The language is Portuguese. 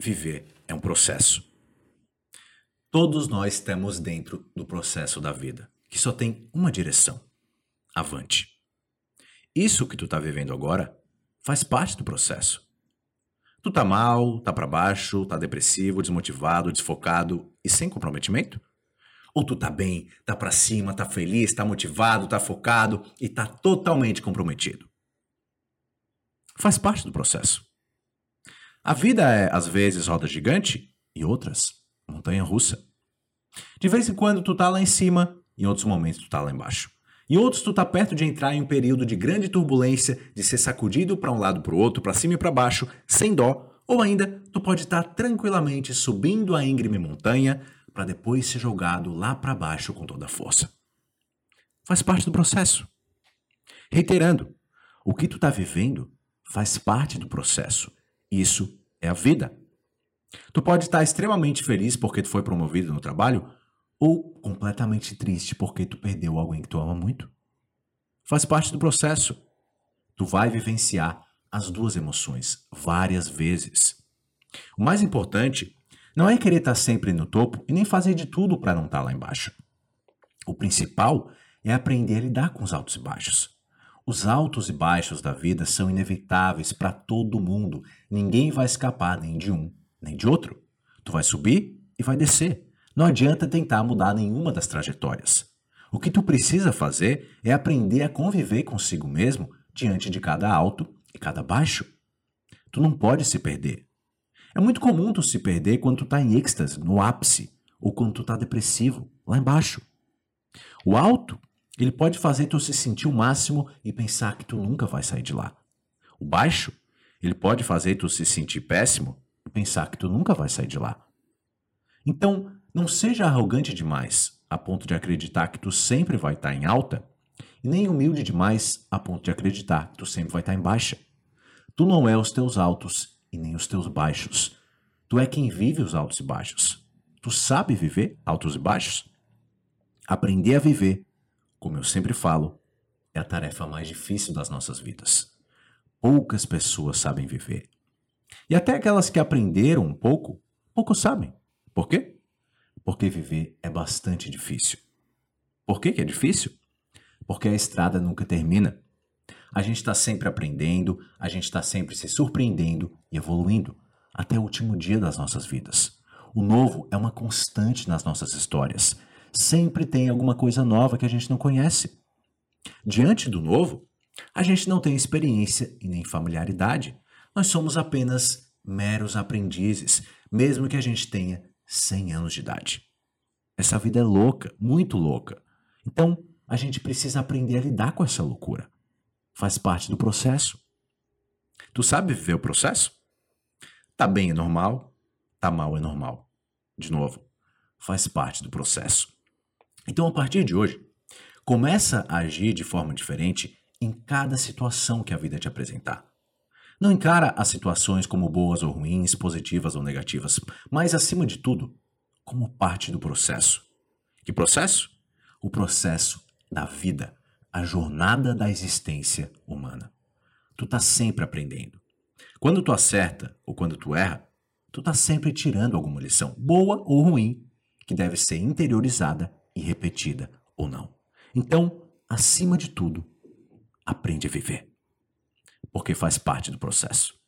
viver é um processo. Todos nós estamos dentro do processo da vida, que só tem uma direção: avante. Isso que tu tá vivendo agora faz parte do processo. Tu tá mal, tá para baixo, tá depressivo, desmotivado, desfocado e sem comprometimento? Ou tu tá bem, tá para cima, tá feliz, tá motivado, tá focado e tá totalmente comprometido? Faz parte do processo. A vida é, às vezes, roda gigante e outras, montanha russa. De vez em quando tu tá lá em cima, em outros momentos tu tá lá embaixo. Em outros tu tá perto de entrar em um período de grande turbulência, de ser sacudido para um lado para o outro, para cima e para baixo, sem dó, ou ainda tu pode estar tá tranquilamente subindo a íngreme montanha para depois ser jogado lá para baixo com toda a força. Faz parte do processo. Reiterando, o que tu tá vivendo faz parte do processo isso é a vida. Tu pode estar extremamente feliz porque tu foi promovido no trabalho ou completamente triste porque tu perdeu alguém que tu ama muito. Faz parte do processo. Tu vai vivenciar as duas emoções várias vezes. O mais importante não é querer estar sempre no topo e nem fazer de tudo para não estar lá embaixo. O principal é aprender a lidar com os altos e baixos. Os altos e baixos da vida são inevitáveis para todo mundo. Ninguém vai escapar nem de um, nem de outro. Tu vai subir e vai descer. Não adianta tentar mudar nenhuma das trajetórias. O que tu precisa fazer é aprender a conviver consigo mesmo diante de cada alto e cada baixo. Tu não pode se perder. É muito comum tu se perder quando tu está em êxtase, no ápice, ou quando tu está depressivo, lá embaixo. O alto ele pode fazer tu se sentir o máximo e pensar que tu nunca vai sair de lá. O baixo, ele pode fazer tu se sentir péssimo e pensar que tu nunca vai sair de lá. Então, não seja arrogante demais a ponto de acreditar que tu sempre vai estar em alta, e nem humilde demais a ponto de acreditar que tu sempre vai estar em baixa. Tu não é os teus altos e nem os teus baixos. Tu é quem vive os altos e baixos. Tu sabe viver altos e baixos? Aprender a viver como eu sempre falo, é a tarefa mais difícil das nossas vidas. Poucas pessoas sabem viver. E até aquelas que aprenderam um pouco, pouco sabem. Por quê? Porque viver é bastante difícil. Por que, que é difícil? Porque a estrada nunca termina. A gente está sempre aprendendo, a gente está sempre se surpreendendo e evoluindo até o último dia das nossas vidas. O novo é uma constante nas nossas histórias sempre tem alguma coisa nova que a gente não conhece. Diante do novo, a gente não tem experiência e nem familiaridade. Nós somos apenas meros aprendizes, mesmo que a gente tenha 100 anos de idade. Essa vida é louca, muito louca. Então, a gente precisa aprender a lidar com essa loucura. Faz parte do processo. Tu sabe viver o processo? Tá bem é normal, tá mal é normal. De novo, faz parte do processo. Então, a partir de hoje, começa a agir de forma diferente em cada situação que a vida te apresentar. Não encara as situações como boas ou ruins, positivas ou negativas, mas, acima de tudo, como parte do processo. Que processo? O processo da vida, a jornada da existência humana. Tu tá sempre aprendendo. Quando tu acerta ou quando tu erra, tu tá sempre tirando alguma lição, boa ou ruim, que deve ser interiorizada e repetida ou não. Então, acima de tudo, aprende a viver. Porque faz parte do processo.